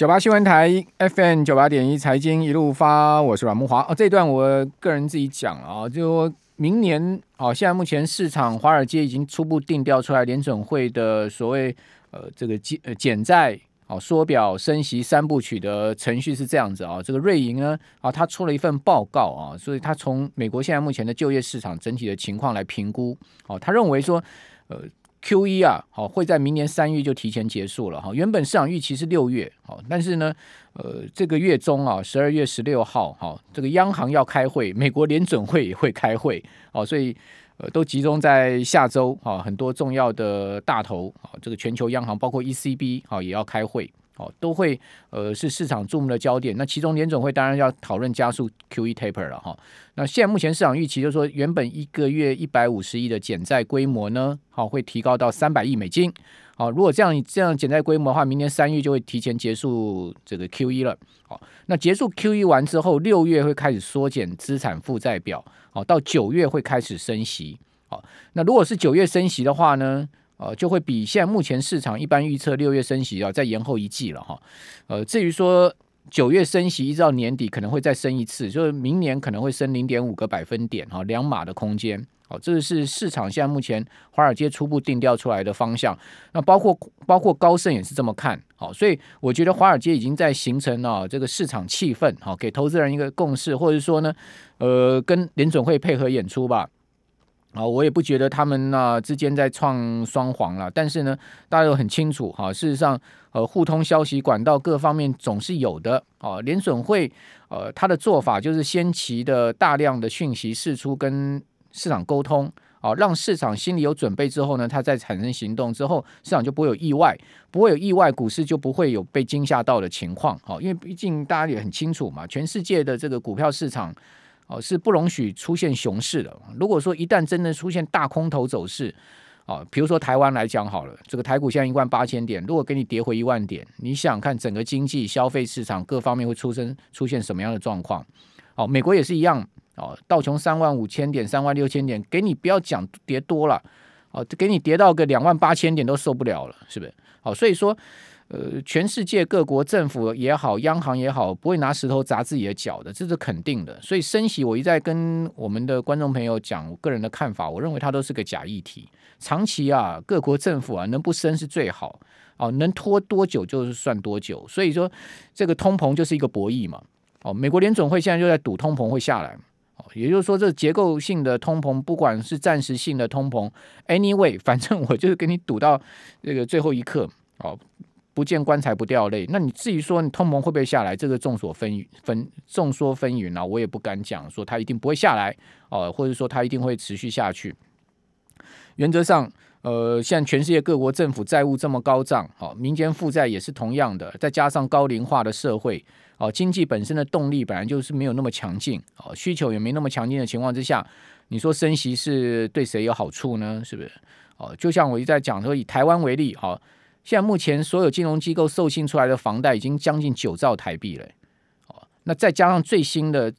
九八新闻台 FM 九八点一财经一路发，我是阮慕华。哦，这段我个人自己讲啊，就明年哦，现在目前市场华尔街已经初步定调出来，联准会的所谓呃这个减呃减债哦缩表升息三部曲的程序是这样子啊。这个瑞银呢啊，他出了一份报告啊，所以他从美国现在目前的就业市场整体的情况来评估哦，他认为说呃。Q 一啊，好，会在明年三月就提前结束了哈。原本市场预期是六月，好，但是呢，呃，这个月中啊，十二月十六号，哈，这个央行要开会，美国联准会也会开会，哦，所以呃，都集中在下周啊，很多重要的大头啊，这个全球央行包括 ECB 啊，也要开会。哦，都会呃是市场注目的焦点。那其中联总会当然要讨论加速 QE taper 了哈。那现在目前市场预期就是说，原本一个月一百五十亿的减债规模呢，好会提高到三百亿美金。好，如果这样这样减债规模的话，明年三月就会提前结束这个 QE 了。好，那结束 QE 完之后，六月会开始缩减资产负债表。好，到九月会开始升息。好，那如果是九月升息的话呢？呃，就会比现在目前市场一般预测六月升息啊，再延后一季了哈。呃，至于说九月升息，一直到年底可能会再升一次，就是明年可能会升零点五个百分点哈，两码的空间。好，这是市场现在目前华尔街初步定调出来的方向。那包括包括高盛也是这么看。好，所以我觉得华尔街已经在形成了这个市场气氛，好，给投资人一个共识，或者说呢，呃，跟联准会配合演出吧。啊，我也不觉得他们呢之间在创双簧了，但是呢，大家都很清楚哈，事实上，呃，互通消息管道各方面总是有的。哦，联准会呃，他的做法就是先期的大量的讯息释出，跟市场沟通，哦，让市场心里有准备之后呢，他再产生行动之后，市场就不会有意外，不会有意外，股市就不会有被惊吓到的情况。好，因为毕竟大家也很清楚嘛，全世界的这个股票市场。哦，是不容许出现熊市的。如果说一旦真的出现大空头走势，哦，比如说台湾来讲好了，这个台股现在一万八千点，如果给你跌回一万点，你想想看整个经济、消费市场各方面会出生出现什么样的状况？哦，美国也是一样，哦，道琼三万五千点、三万六千点，给你不要讲跌多了，哦，给你跌到个两万八千点都受不了了，是不是？好，所以说。呃，全世界各国政府也好，央行也好，不会拿石头砸自己的脚的，这是肯定的。所以升息，我一再跟我们的观众朋友讲，我个人的看法，我认为它都是个假议题。长期啊，各国政府啊，能不升是最好哦，能拖多久就是算多久。所以说，这个通膨就是一个博弈嘛。哦，美国联准会现在就在赌通膨会下来。哦，也就是说，这结构性的通膨，不管是暂时性的通膨，anyway，反正我就是给你赌到这个最后一刻。哦。不见棺材不掉泪，那你至于说你通膨会不会下来，这个众说纷纷，众说纷纭啊，我也不敢讲说它一定不会下来哦、或者说它一定会持续下去。原则上，呃，现在全世界各国政府债务这么高涨，哦，民间负债也是同样的，再加上高龄化的社会，哦，经济本身的动力本来就是没有那么强劲，哦，需求也没那么强劲的情况之下，你说升息是对谁有好处呢？是不是？哦，就像我一再讲说，以台湾为例，好、哦。现在目前所有金融机构授信出来的房贷已经将近九兆台币了，哦，那再加上最新的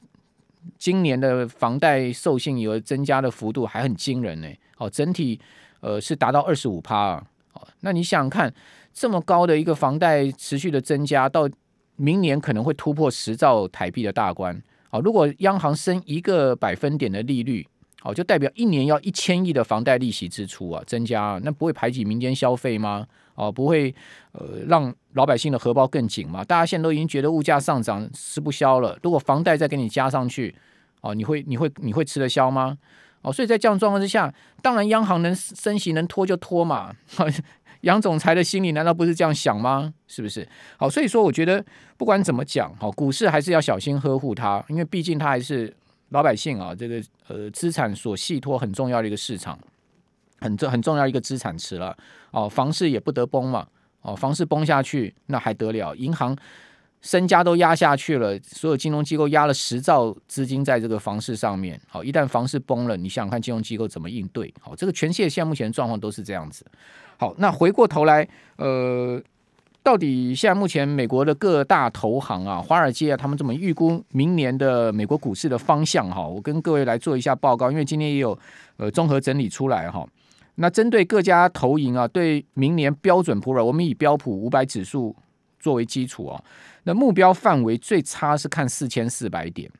今年的房贷授信额增加的幅度还很惊人呢，哦，整体呃是达到二十五趴啊，哦，那你想想看，这么高的一个房贷持续的增加，到明年可能会突破十兆台币的大关，哦，如果央行升一个百分点的利率，哦，就代表一年要一千亿的房贷利息支出啊，增加，那不会排挤民间消费吗？哦，不会，呃，让老百姓的荷包更紧嘛？大家现在都已经觉得物价上涨吃不消了，如果房贷再给你加上去，哦，你会你会你会吃得消吗？哦，所以在这样状况之下，当然央行能升息能拖就拖嘛。杨总裁的心里难道不是这样想吗？是不是？好，所以说我觉得不管怎么讲，好，股市还是要小心呵护它，因为毕竟它还是老百姓啊，这个呃资产所系托很重要的一个市场。很重很重要一个资产池了哦，房市也不得崩嘛哦，房市崩下去那还得了？银行身家都压下去了，所有金融机构压了十兆资金在这个房市上面，好，一旦房市崩了，你想想看金融机构怎么应对？好，这个全世界现在目前状况都是这样子。好，那回过头来，呃，到底现在目前美国的各大投行啊，华尔街啊，他们怎么预估明年的美国股市的方向？哈，我跟各位来做一下报告，因为今天也有呃综合整理出来哈。那针对各家投银啊，对明年标准普尔，我们以标普五百指数作为基础哦，那目标范围最差是看四千四百点，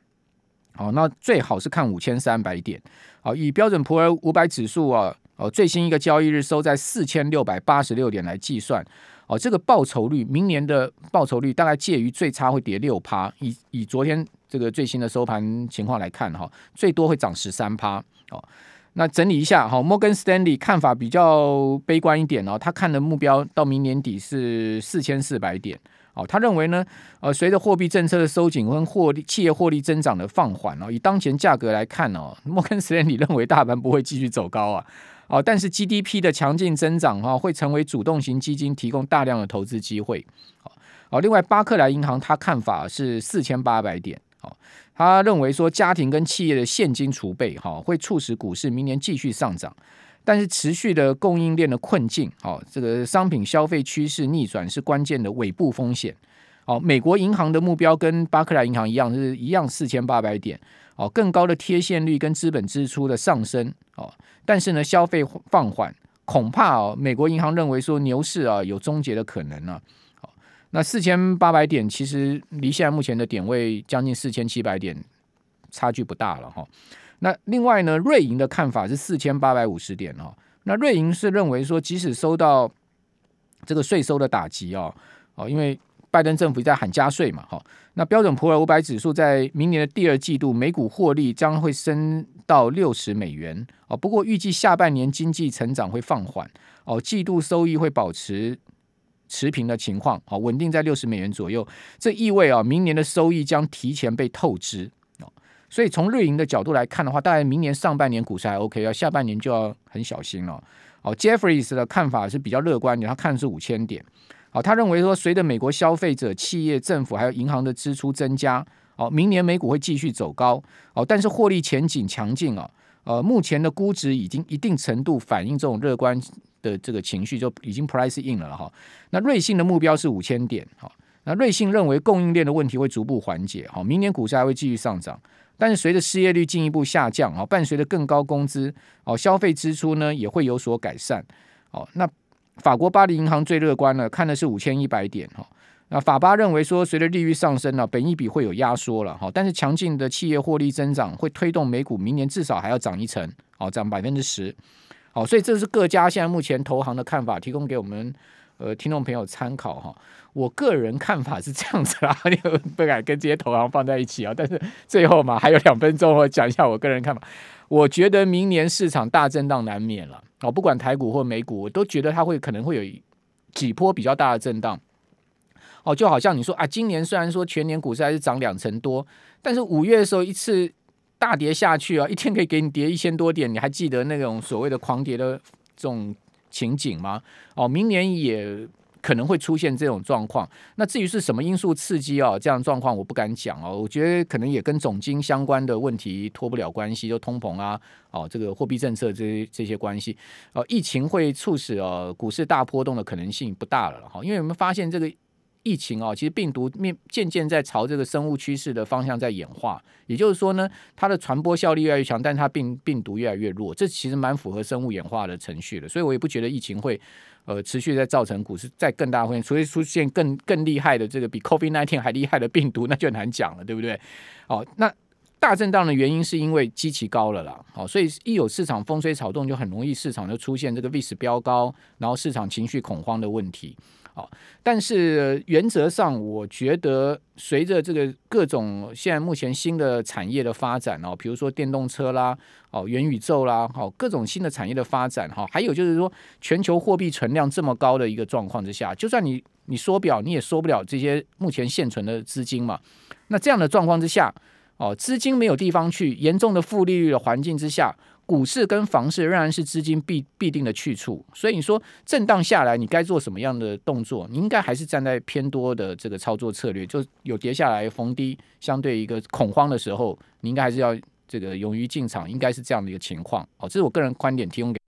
好，那最好是看五千三百点，好，以标准普尔五百指数啊，哦，最新一个交易日收在四千六百八十六点来计算，哦，这个报酬率，明年的报酬率大概介于最差会跌六趴，以以昨天这个最新的收盘情况来看哈，最多会涨十三趴，哦。那整理一下哈，摩根斯丹利看法比较悲观一点哦，他看的目标到明年底是四千四百点哦。他认为呢，呃，随着货币政策的收紧跟获利企业获利增长的放缓哦，以当前价格来看哦，摩根斯丹利认为大盘不会继续走高啊，哦，但是 GDP 的强劲增长哈，会成为主动型基金提供大量的投资机会。好，另外巴克莱银行他看法是四千八百点。好，他认为说家庭跟企业的现金储备哈会促使股市明年继续上涨，但是持续的供应链的困境，好，这个商品消费趋势逆转是关键的尾部风险。好，美国银行的目标跟巴克莱银行一样，是一样四千八百点。哦，更高的贴现率跟资本支出的上升，哦，但是呢，消费放缓，恐怕哦，美国银行认为说牛市啊有终结的可能呢。那四千八百点其实离现在目前的点位将近四千七百点，差距不大了哈。那另外呢，瑞银的看法是四千八百五十点哦。那瑞银是认为说，即使收到这个税收的打击哦，哦，因为拜登政府在喊加税嘛哈。那标准普尔五百指数在明年的第二季度每股获利将会升到六十美元哦。不过预计下半年经济成长会放缓哦，季度收益会保持。持平的情况，哦，稳定在六十美元左右。这意味啊，明年的收益将提前被透支哦。所以从瑞银的角度来看的话，大概明年上半年股市还 OK，要下半年就要很小心了。哦，Jeffries 的看法是比较乐观的，他看是五千点。好，他认为说，随着美国消费者、企业、政府还有银行的支出增加，哦，明年美股会继续走高。哦，但是获利前景强劲啊。呃，目前的估值已经一定程度反映这种乐观的这个情绪，就已经 price in 了哈。那瑞信的目标是五千点哈。那瑞信认为供应链的问题会逐步缓解哈，明年股市还会继续上涨，但是随着失业率进一步下降啊，伴随着更高工资哦，消费支出呢也会有所改善哦。那法国巴黎银行最乐观了，看的是五千一百点哈。那法巴认为说，随着利率上升呢，本益比会有压缩了哈，但是强劲的企业获利增长会推动美股明年至少还要涨一成，好，涨百分之十，好，所以这是各家现在目前投行的看法，提供给我们呃听众朋友参考哈。我个人看法是这样子啦，不敢跟这些投行放在一起啊，但是最后嘛，还有两分钟，我讲一下我个人看法。我觉得明年市场大震荡难免了，哦，不管台股或美股，我都觉得它会可能会有几波比较大的震荡。哦，就好像你说啊，今年虽然说全年股市还是涨两成多，但是五月的时候一次大跌下去啊，一天可以给你跌一千多点，你还记得那种所谓的狂跌的这种情景吗？哦，明年也可能会出现这种状况。那至于是什么因素刺激啊，这样状况我不敢讲哦。我觉得可能也跟总经相关的问题脱不了关系，就通膨啊，哦，这个货币政策这些这些关系。哦，疫情会促使哦股市大波动的可能性不大了哈，因为我们发现这个。疫情啊，其实病毒面渐渐在朝这个生物趋势的方向在演化，也就是说呢，它的传播效力越来越强，但它病病毒越来越弱，这其实蛮符合生物演化的程序的，所以我也不觉得疫情会呃持续在造成股市再更大风险，除非出现更更厉害的这个比 COVID-19 还厉害的病毒，那就难讲了，对不对？哦，那大震荡的原因是因为基期高了啦，好，所以一有市场风吹草动，就很容易市场就出现这个历史飙高，然后市场情绪恐慌的问题。好，但是原则上，我觉得随着这个各种现在目前新的产业的发展哦，比如说电动车啦，哦，元宇宙啦，好，各种新的产业的发展哈，还有就是说全球货币存量这么高的一个状况之下，就算你你缩表，你也缩不了这些目前现存的资金嘛。那这样的状况之下，哦，资金没有地方去，严重的负利率的环境之下。股市跟房市仍然是资金必必定的去处，所以你说震荡下来，你该做什么样的动作？你应该还是站在偏多的这个操作策略，就有跌下来逢低，相对一个恐慌的时候，你应该还是要这个勇于进场，应该是这样的一个情况。哦，这是我个人观点，提供给。